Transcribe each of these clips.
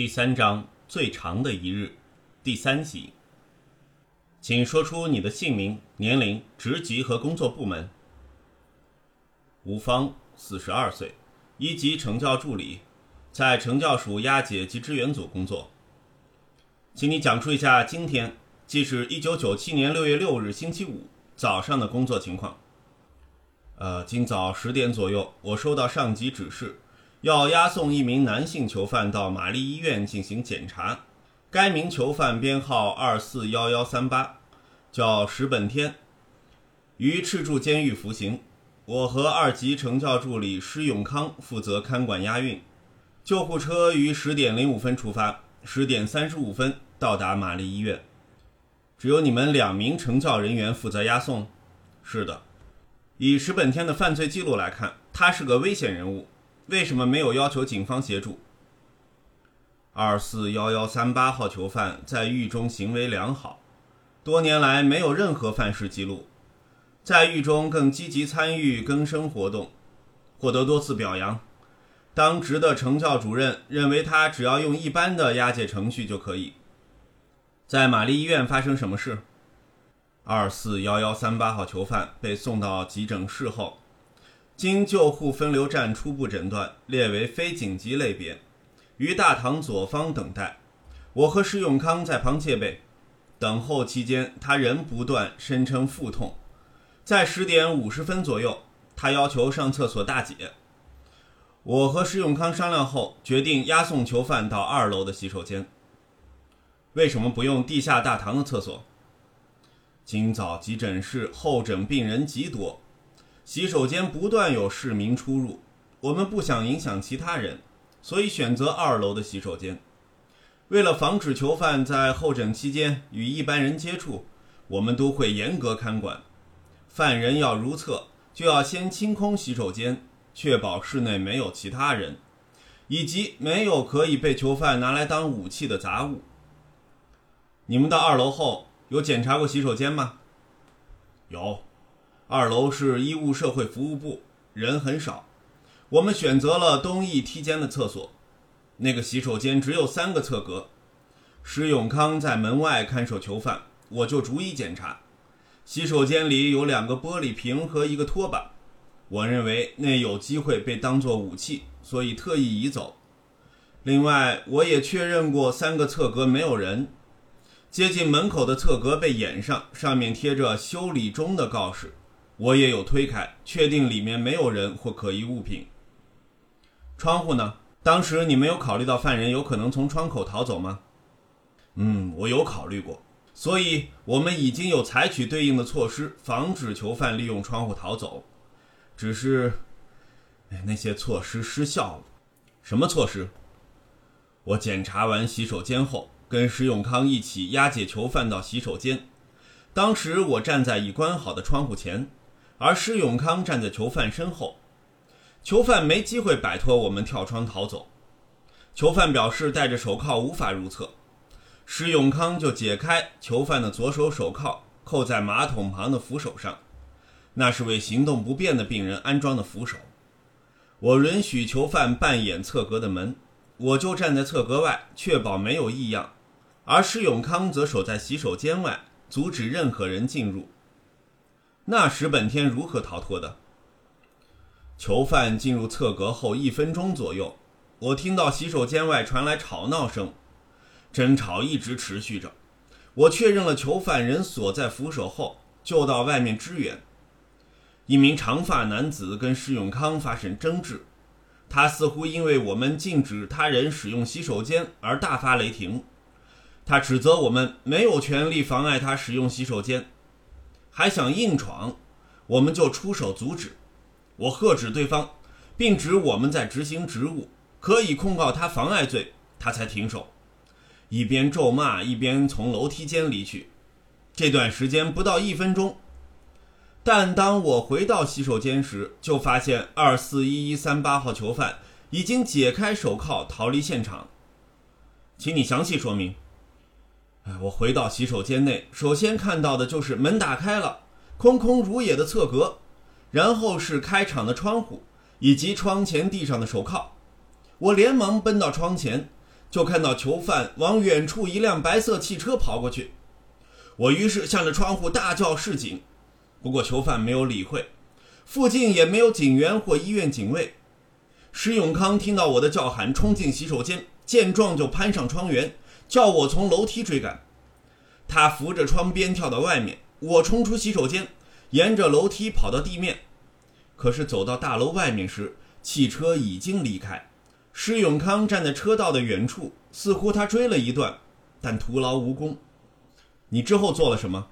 第三章最长的一日，第三集。请说出你的姓名、年龄、职级和工作部门。吴芳，四十二岁，一级惩教助理，在惩教署押解及支援组工作。请你讲述一下今天，即是一九九七年六月六日星期五早上的工作情况。呃，今早十点左右，我收到上级指示，要押送一名男性囚犯到玛丽医院进行检查。该名囚犯编号二四幺幺三八，叫石本天，于赤柱监狱服刑。我和二级惩教助理施永康负责看管押运。救护车于十点零五分出发，十点三十五分到达玛丽医院。只有你们两名惩教人员负责押送。是的，以石本天的犯罪记录来看，他是个危险人物。为什么没有要求警方协助？二四幺幺三八号囚犯在狱中行为良好，多年来没有任何犯事记录，在狱中更积极参与更生活动，获得多次表扬。当值的惩教主任认为他只要用一般的押解程序就可以。在玛丽医院发生什么事？二四幺幺三八号囚犯被送到急诊室后，经救护分流站初步诊断列为非紧急类别。于大堂左方等待，我和施永康在旁戒备。等候期间，他仍不断声称腹痛。在十点五十分左右，他要求上厕所大解。我和施永康商量后，决定押送囚犯到二楼的洗手间。为什么不用地下大堂的厕所？今早急诊室候诊病人极多，洗手间不断有市民出入，我们不想影响其他人。所以选择二楼的洗手间。为了防止囚犯在候诊期间与一般人接触，我们都会严格看管。犯人要如厕，就要先清空洗手间，确保室内没有其他人，以及没有可以被囚犯拿来当武器的杂物。你们到二楼后有检查过洗手间吗？有，二楼是医务社会服务部，人很少。我们选择了东翼梯间的厕所，那个洗手间只有三个侧格。施永康在门外看守囚犯，我就逐一检查。洗手间里有两个玻璃瓶和一个拖把，我认为那有机会被当作武器，所以特意移走。另外，我也确认过三个侧格没有人。接近门口的侧格被掩上，上面贴着“修理中”的告示，我也有推开，确定里面没有人或可疑物品。窗户呢？当时你没有考虑到犯人有可能从窗口逃走吗？嗯，我有考虑过，所以我们已经有采取对应的措施，防止囚犯利用窗户逃走。只是，哎，那些措施失效了。什么措施？我检查完洗手间后，跟石永康一起押解囚犯到洗手间。当时我站在已关好的窗户前，而施永康站在囚犯身后。囚犯没机会摆脱我们跳窗逃走。囚犯表示戴着手铐无法入厕，施永康就解开囚犯的左手手铐，扣在马桶旁的扶手上，那是为行动不便的病人安装的扶手。我允许囚犯扮演侧格的门，我就站在侧格外，确保没有异样，而施永康则守在洗手间外，阻止任何人进入。那时本天如何逃脱的？囚犯进入侧格后一分钟左右，我听到洗手间外传来吵闹声，争吵一直持续着。我确认了囚犯人锁在扶手后，就到外面支援。一名长发男子跟施永康发生争执，他似乎因为我们禁止他人使用洗手间而大发雷霆，他指责我们没有权利妨碍他使用洗手间，还想硬闯，我们就出手阻止。我喝止对方，并指我们在执行职务，可以控告他妨碍罪，他才停手，一边咒骂一边从楼梯间离去。这段时间不到一分钟，但当我回到洗手间时，就发现二四一一三八号囚犯已经解开手铐逃离现场。请你详细说明。我回到洗手间内，首先看到的就是门打开了，空空如也的侧格。然后是开敞的窗户，以及窗前地上的手铐。我连忙奔到窗前，就看到囚犯往远处一辆白色汽车跑过去。我于是向着窗户大叫示警，不过囚犯没有理会，附近也没有警员或医院警卫。石永康听到我的叫喊，冲进洗手间，见状就攀上窗沿，叫我从楼梯追赶。他扶着窗边跳到外面，我冲出洗手间，沿着楼梯跑到地面。可是走到大楼外面时，汽车已经离开。施永康站在车道的远处，似乎他追了一段，但徒劳无功。你之后做了什么？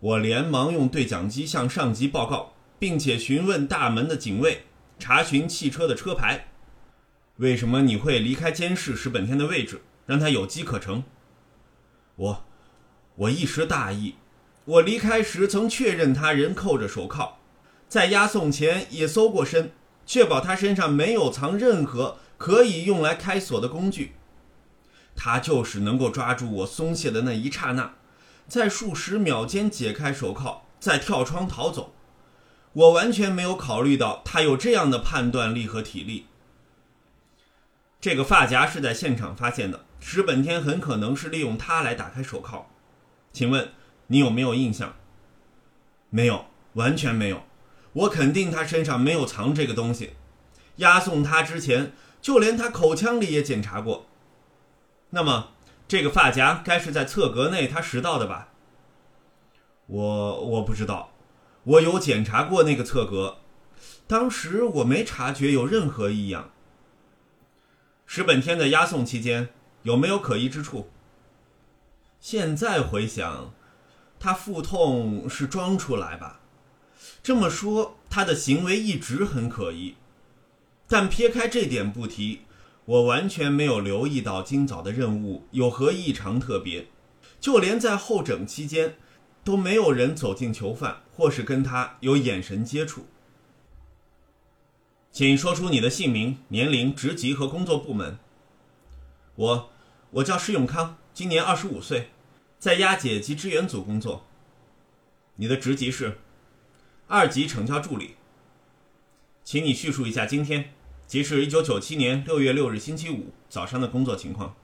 我连忙用对讲机向上级报告，并且询问大门的警卫，查询汽车的车牌。为什么你会离开监视石本天的位置，让他有机可乘？我。我一时大意，我离开时曾确认他人扣着手铐，在押送前也搜过身，确保他身上没有藏任何可以用来开锁的工具。他就是能够抓住我松懈的那一刹那，在数十秒间解开手铐，再跳窗逃走。我完全没有考虑到他有这样的判断力和体力。这个发夹是在现场发现的，石本天很可能是利用它来打开手铐。请问你有没有印象？没有，完全没有。我肯定他身上没有藏这个东西。押送他之前，就连他口腔里也检查过。那么，这个发夹该是在侧格内他拾到的吧？我我不知道，我有检查过那个侧格，当时我没察觉有任何异样。石本天的押送期间有没有可疑之处？现在回想，他腹痛是装出来吧？这么说，他的行为一直很可疑。但撇开这点不提，我完全没有留意到今早的任务有何异常特别。就连在候诊期间，都没有人走进囚犯或是跟他有眼神接触。请说出你的姓名、年龄、职级和工作部门。我，我叫施永康。今年二十五岁，在押解及支援组工作。你的职级是二级惩教助理。请你叙述一下今天，即是一九九七年六月六日星期五早上的工作情况。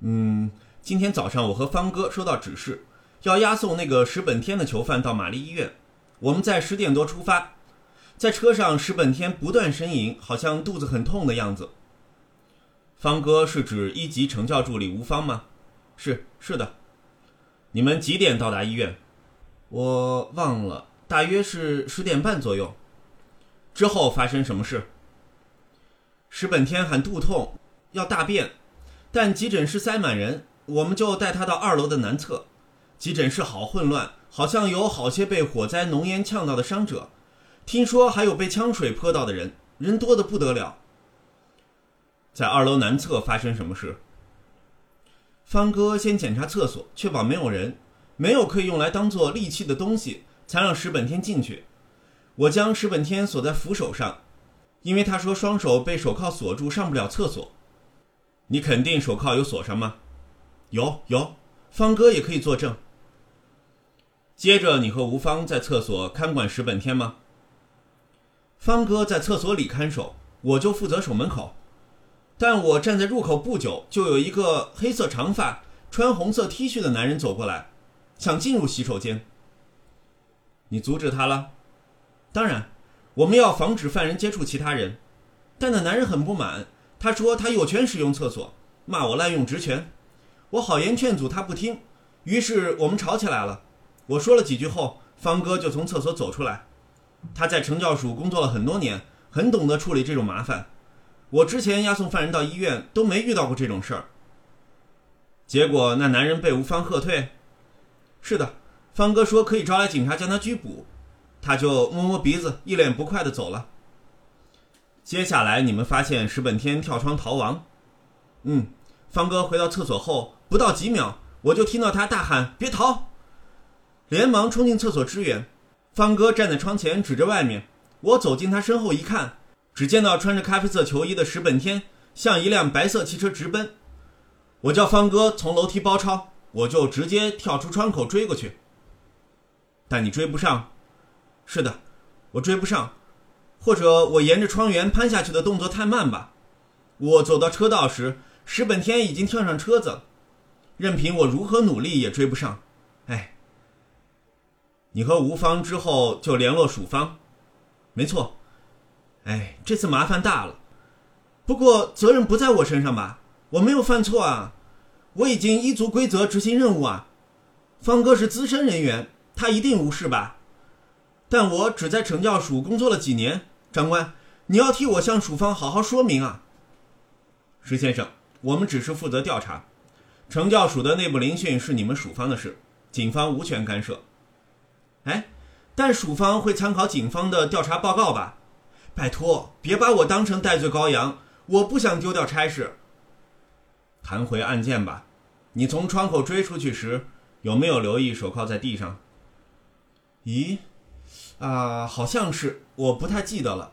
嗯，今天早上我和方哥收到指示，要押送那个石本天的囚犯到玛丽医院。我们在十点多出发，在车上石本天不断呻吟，好像肚子很痛的样子。方哥是指一级惩教助理吴芳吗？是是的，你们几点到达医院？我忘了，大约是十点半左右。之后发生什么事？石本天喊肚痛，要大便，但急诊室塞满人，我们就带他到二楼的南侧。急诊室好混乱，好像有好些被火灾浓烟呛到的伤者，听说还有被枪水泼到的人，人多的不得了。在二楼南侧发生什么事？方哥先检查厕所，确保没有人，没有可以用来当做利器的东西，才让石本天进去。我将石本天锁在扶手上，因为他说双手被手铐锁住，上不了厕所。你肯定手铐有锁上吗？有有，方哥也可以作证。接着，你和吴芳在厕所看管石本天吗？方哥在厕所里看守，我就负责守门口。但我站在入口不久，就有一个黑色长发、穿红色 T 恤的男人走过来，想进入洗手间。你阻止他了？当然，我们要防止犯人接触其他人。但那男人很不满，他说他有权使用厕所，骂我滥用职权。我好言劝阻他不听，于是我们吵起来了。我说了几句后，方哥就从厕所走出来。他在惩教署工作了很多年，很懂得处理这种麻烦。我之前押送犯人到医院都没遇到过这种事儿。结果那男人被吴芳喝退。是的，方哥说可以招来警察将他拘捕，他就摸摸鼻子，一脸不快的走了。接下来你们发现石本天跳窗逃亡。嗯，方哥回到厕所后不到几秒，我就听到他大喊：“别逃！”连忙冲进厕所支援。方哥站在窗前指着外面，我走进他身后一看。只见到穿着咖啡色球衣的石本天向一辆白色汽车直奔，我叫方哥从楼梯包抄，我就直接跳出窗口追过去。但你追不上，是的，我追不上，或者我沿着窗沿攀下去的动作太慢吧。我走到车道时，石本天已经跳上车子，任凭我如何努力也追不上。你和吴芳之后就联络蜀方，没错。哎，这次麻烦大了。不过责任不在我身上吧？我没有犯错啊，我已经依足规则执行任务啊。方哥是资深人员，他一定无事吧？但我只在惩教署工作了几年，长官，你要替我向署方好好说明啊。石先生，我们只是负责调查，惩教署的内部聆讯是你们署方的事，警方无权干涉。哎，但署方会参考警方的调查报告吧？拜托，别把我当成戴罪羔羊，我不想丢掉差事。谈回案件吧，你从窗口追出去时。有没有留意手铐在地上？咦，啊，好像是，我不太记得了。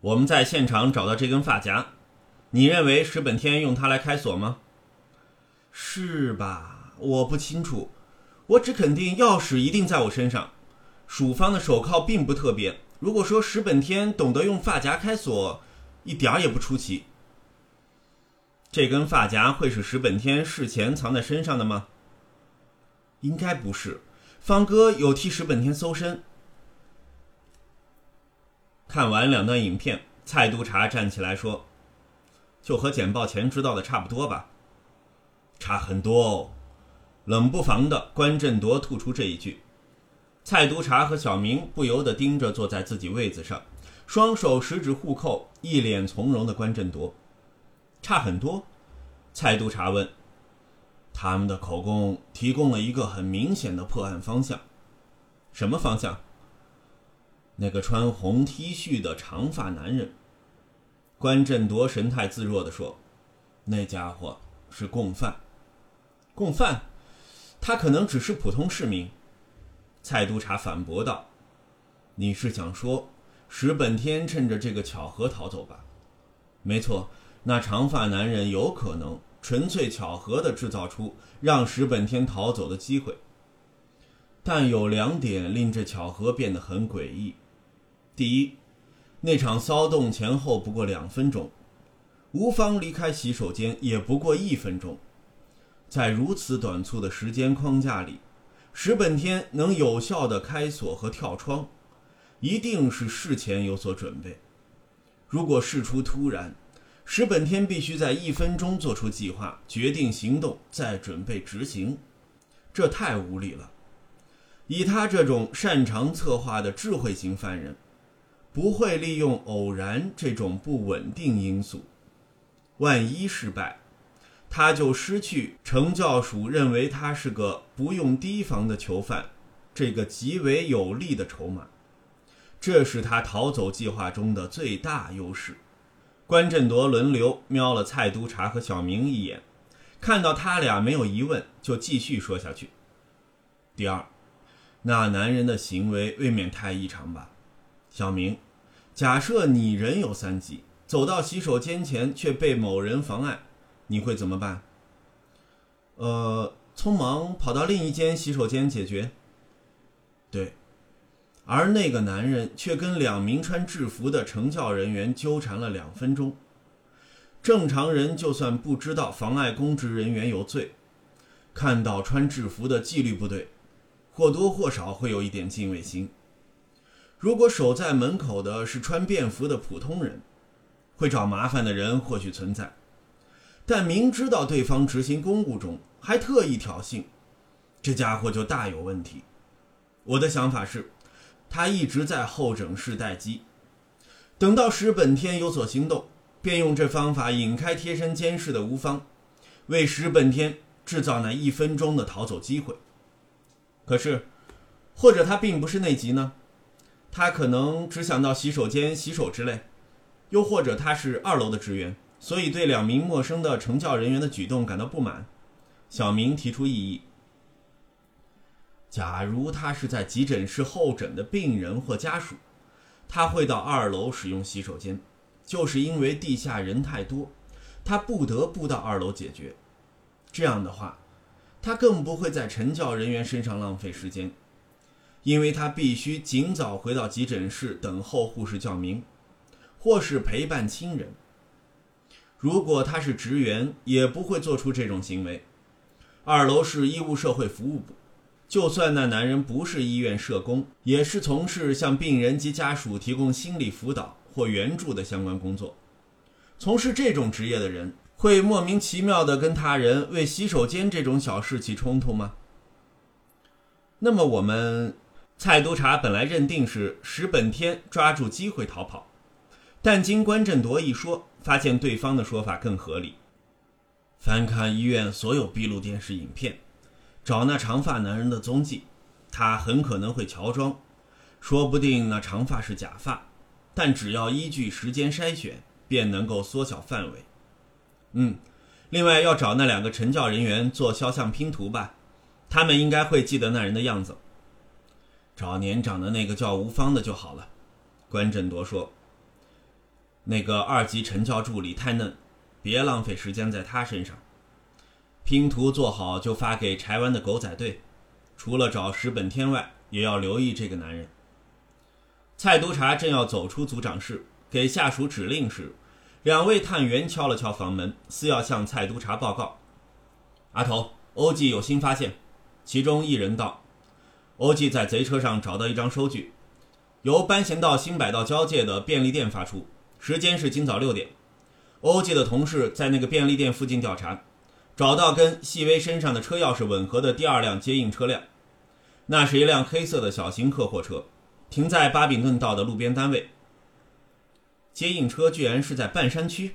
我们在现场找到这根发夹，你认为石本天用它来开锁吗？是吧？我不清楚，我只肯定钥匙一定在我身上。署方的手铐并不特别。如果说石本天懂得用发夹开锁，一点儿也不出奇。这根发夹会是石本天事前藏在身上的吗？应该不是，方哥有替石本天搜身。看完两段影片，蔡督察站起来说：“就和简报前知道的差不多吧？”差很多哦。冷不防的，关振铎吐出这一句。蔡督察和小明不由得盯着坐在自己位子上，双手十指互扣，一脸从容的关振铎。差很多？蔡督察问。他们的口供提供了一个很明显的破案方向，什么方向？那个穿红 T 恤的长发男人。关振铎神态自若地说：“那家伙是共犯。”共犯？他可能只是普通市民。蔡督察反驳道：“你是想说石本天趁着这个巧合逃走吧？”没错，那长发男人有可能。纯粹巧合地制造出让石本天逃走的机会，但有两点令这巧合变得很诡异。第一，那场骚动前后不过两分钟，吴芳离开洗手间也不过一分钟，在如此短促的时间框架里，石本天能有效地开锁和跳窗，一定是事前有所准备。如果事出突然，石本天必须在一分钟做出计划、决定行动，再准备执行，这太无理了。以他这种擅长策划的智慧型犯人，不会利用偶然这种不稳定因素。万一失败，他就失去惩教署认为他是个不用提防的囚犯这个极为有利的筹码。这是他逃走计划中的最大优势。关振铎轮流瞄了蔡督察和小明一眼，看到他俩没有疑问，就继续说下去。第二，那男人的行为未免太异常吧？小明，假设你人有三急，走到洗手间前却被某人妨碍，你会怎么办？呃，匆忙跑到另一间洗手间解决。对。而那个男人却跟两名穿制服的成教人员纠缠了两分钟。正常人就算不知道妨碍公职人员有罪，看到穿制服的纪律部队，或多或少会有一点敬畏心。如果守在门口的是穿便服的普通人，会找麻烦的人或许存在，但明知道对方执行公务中还特意挑衅，这家伙就大有问题。我的想法是。他一直在候诊室待机，等到石本天有所行动，便用这方法引开贴身监视的吴芳，为石本天制造那一分钟的逃走机会。可是，或者他并不是内急呢？他可能只想到洗手间洗手之类，又或者他是二楼的职员，所以对两名陌生的成教人员的举动感到不满。小明提出异议。假如他是在急诊室候诊的病人或家属，他会到二楼使用洗手间，就是因为地下人太多，他不得不到二楼解决。这样的话，他更不会在成教人员身上浪费时间，因为他必须尽早回到急诊室等候护士叫名，或是陪伴亲人。如果他是职员，也不会做出这种行为。二楼是医务社会服务部，就算那男人不是医院社工，也是从事向病人及家属提供心理辅导或援助的相关工作。从事这种职业的人，会莫名其妙地跟他人为洗手间这种小事起冲突吗？那么我们。蔡督察本来认定是石本天抓住机会逃跑，但经关振铎一说，发现对方的说法更合理。翻看医院所有闭路电视影片，找那长发男人的踪迹，他很可能会乔装，说不定那长发是假发，但只要依据时间筛选，便能够缩小范围。嗯，另外要找那两个陈教人员做肖像拼图吧，他们应该会记得那人的样子。找年长的那个叫吴芳的就好了，关振铎说。那个二级陈教助理太嫩，别浪费时间在他身上。拼图做好就发给柴湾的狗仔队，除了找石本天外，也要留意这个男人。蔡督察正要走出组长室，给下属指令时，两位探员敲了敲房门，似要向蔡督察报告。阿头，欧记有新发现。其中一人道。欧记在贼车上找到一张收据，由班贤道新百道交界的便利店发出，时间是今早六点。欧记的同事在那个便利店附近调查，找到跟细微身上的车钥匙吻合的第二辆接应车辆，那是一辆黑色的小型客货车，停在巴比顿道的路边单位。接应车居然是在半山区，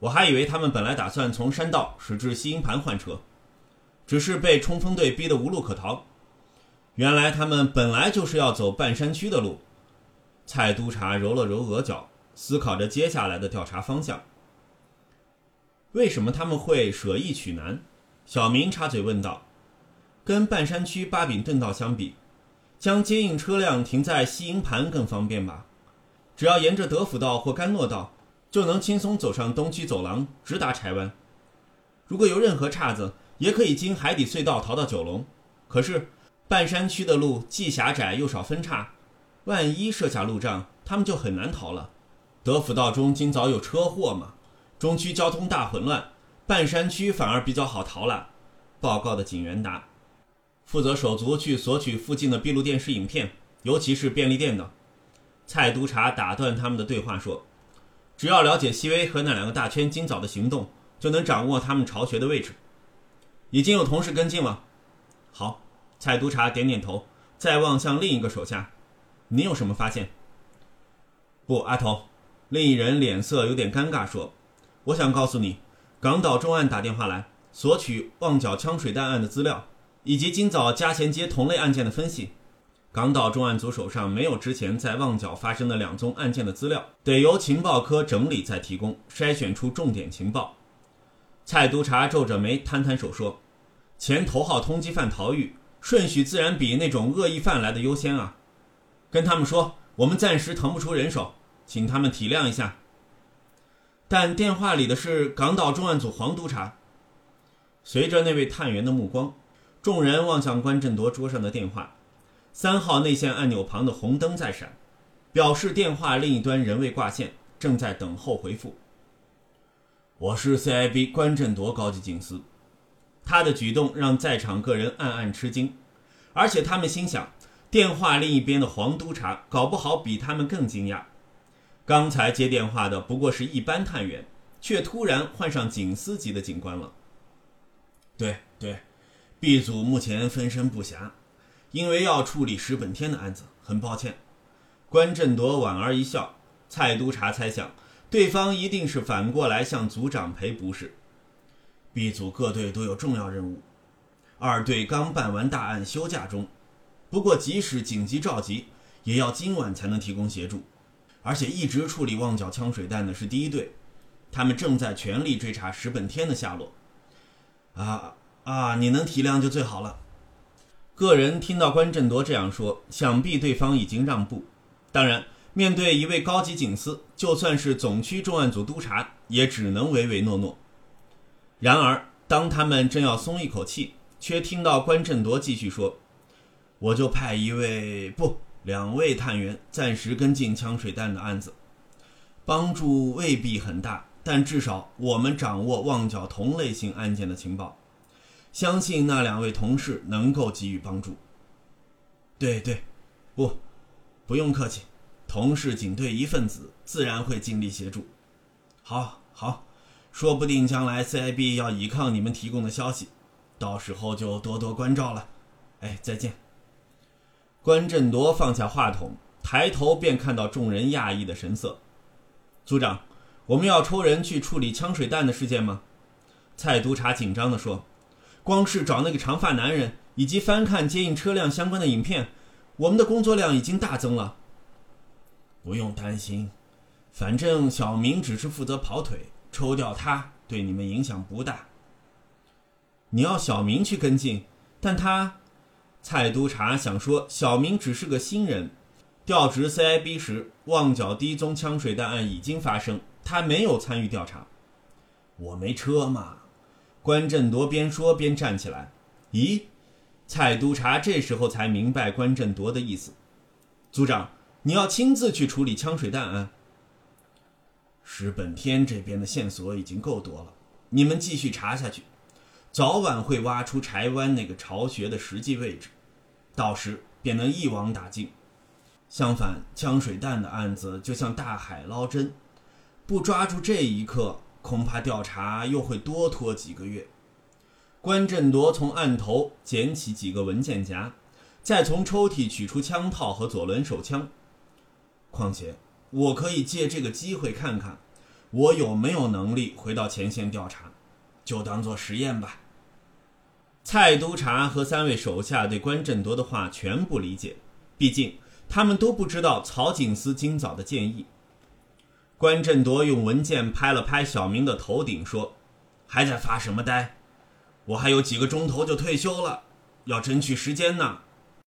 我还以为他们本来打算从山道驶至西营盘换车，只是被冲锋队逼得无路可逃。原来他们本来就是要走半山区的路。蔡督察揉了揉额角，思考着接下来的调查方向。为什么他们会舍易取难？小明插嘴问道：“跟半山区巴比顿道相比，将接应车辆停在西营盘更方便吧？只要沿着德辅道或甘诺道，就能轻松走上东区走廊，直达柴湾。如果有任何岔子，也可以经海底隧道逃到九龙。可是……”半山区的路既狭窄又少分岔，万一设下路障，他们就很难逃了。德辅道中今早有车祸嘛，中区交通大混乱，半山区反而比较好逃了。报告的警员答：“负责手足去索取附近的闭路电视影片，尤其是便利店的。”蔡督察打断他们的对话说：“只要了解西威和那两个大圈今早的行动，就能掌握他们巢穴的位置。已经有同事跟进了。好。”蔡督察点点头，再望向另一个手下：“你有什么发现？”“不，阿头。”另一人脸色有点尴尬说：“我想告诉你，港岛重案打电话来，索取旺角枪水弹案的资料，以及今早嘉贤街同类案件的分析。港岛重案组手上没有之前在旺角发生的两宗案件的资料，得由情报科整理再提供，筛选出重点情报。”蔡督察皱着眉，摊摊手说：“前头号通缉犯逃狱。”顺序自然比那种恶意犯来的优先啊！跟他们说，我们暂时腾不出人手，请他们体谅一下。但电话里的是港岛重案组黄督察。随着那位探员的目光，众人望向关振铎桌上的电话，三号内线按钮旁的红灯在闪，表示电话另一端仍未挂线，正在等候回复。我是 CIB 关振铎高级警司。他的举动让在场各人暗暗吃惊，而且他们心想，电话另一边的黄督察搞不好比他们更惊讶。刚才接电话的不过是一般探员，却突然换上警司级的警官了。对对，B 组目前分身不暇，因为要处理石本天的案子，很抱歉。关振铎莞尔一笑，蔡督察猜想，对方一定是反过来向组长赔不是。B 组各队都有重要任务，二队刚办完大案休假中，不过即使紧急召集，也要今晚才能提供协助。而且一直处理旺角枪水弹的是第一队，他们正在全力追查石本天的下落。啊啊，你能体谅就最好了。个人听到关振铎这样说，想必对方已经让步。当然，面对一位高级警司，就算是总区重案组督察，也只能唯唯诺诺。然而，当他们正要松一口气，却听到关振铎继续说：“我就派一位不两位探员暂时跟进枪水弹的案子，帮助未必很大，但至少我们掌握旺角同类型案件的情报，相信那两位同事能够给予帮助。对对，不，不用客气，同事警队一份子，自然会尽力协助。好，好，说不定将来 CIB 要倚靠你们提供的消息，到时候就多多关照了。哎，再见。关振铎放下话筒，抬头便看到众人讶异的神色。组长，我们要抽人去处理枪水弹的事件吗？蔡督察紧张地说：“光是找那个长发男人，以及翻看接应车辆相关的影片，我们的工作量已经大增了。”不用担心，反正小明只是负责跑腿，抽掉他对你们影响不大。你要小明去跟进，但他。蔡督察想说，小明只是个新人，调职 CIB 时，旺角第一宗枪水弹案已经发生，他没有参与调查。我没车嘛。关振铎边说边站起来。咦，蔡督察这时候才明白关振铎的意思。组长，你要亲自去处理枪水弹案？石本天这边的线索已经够多了，你们继续查下去。早晚会挖出柴湾那个巢穴的实际位置，到时便能一网打尽。相反，枪水弹的案子就像大海捞针，不抓住这一刻，恐怕调查又会多拖几个月。关振铎从案头捡起几个文件夹，再从抽屉取出枪套和左轮手枪。况且，我可以借这个机会看看，我有没有能力回到前线调查，就当做实验吧。蔡督察和三位手下对关振铎的话全不理解，毕竟他们都不知道曹景思今早的建议。关振铎用文件拍了拍小明的头顶，说：“还在发什么呆？我还有几个钟头就退休了，要争取时间呢。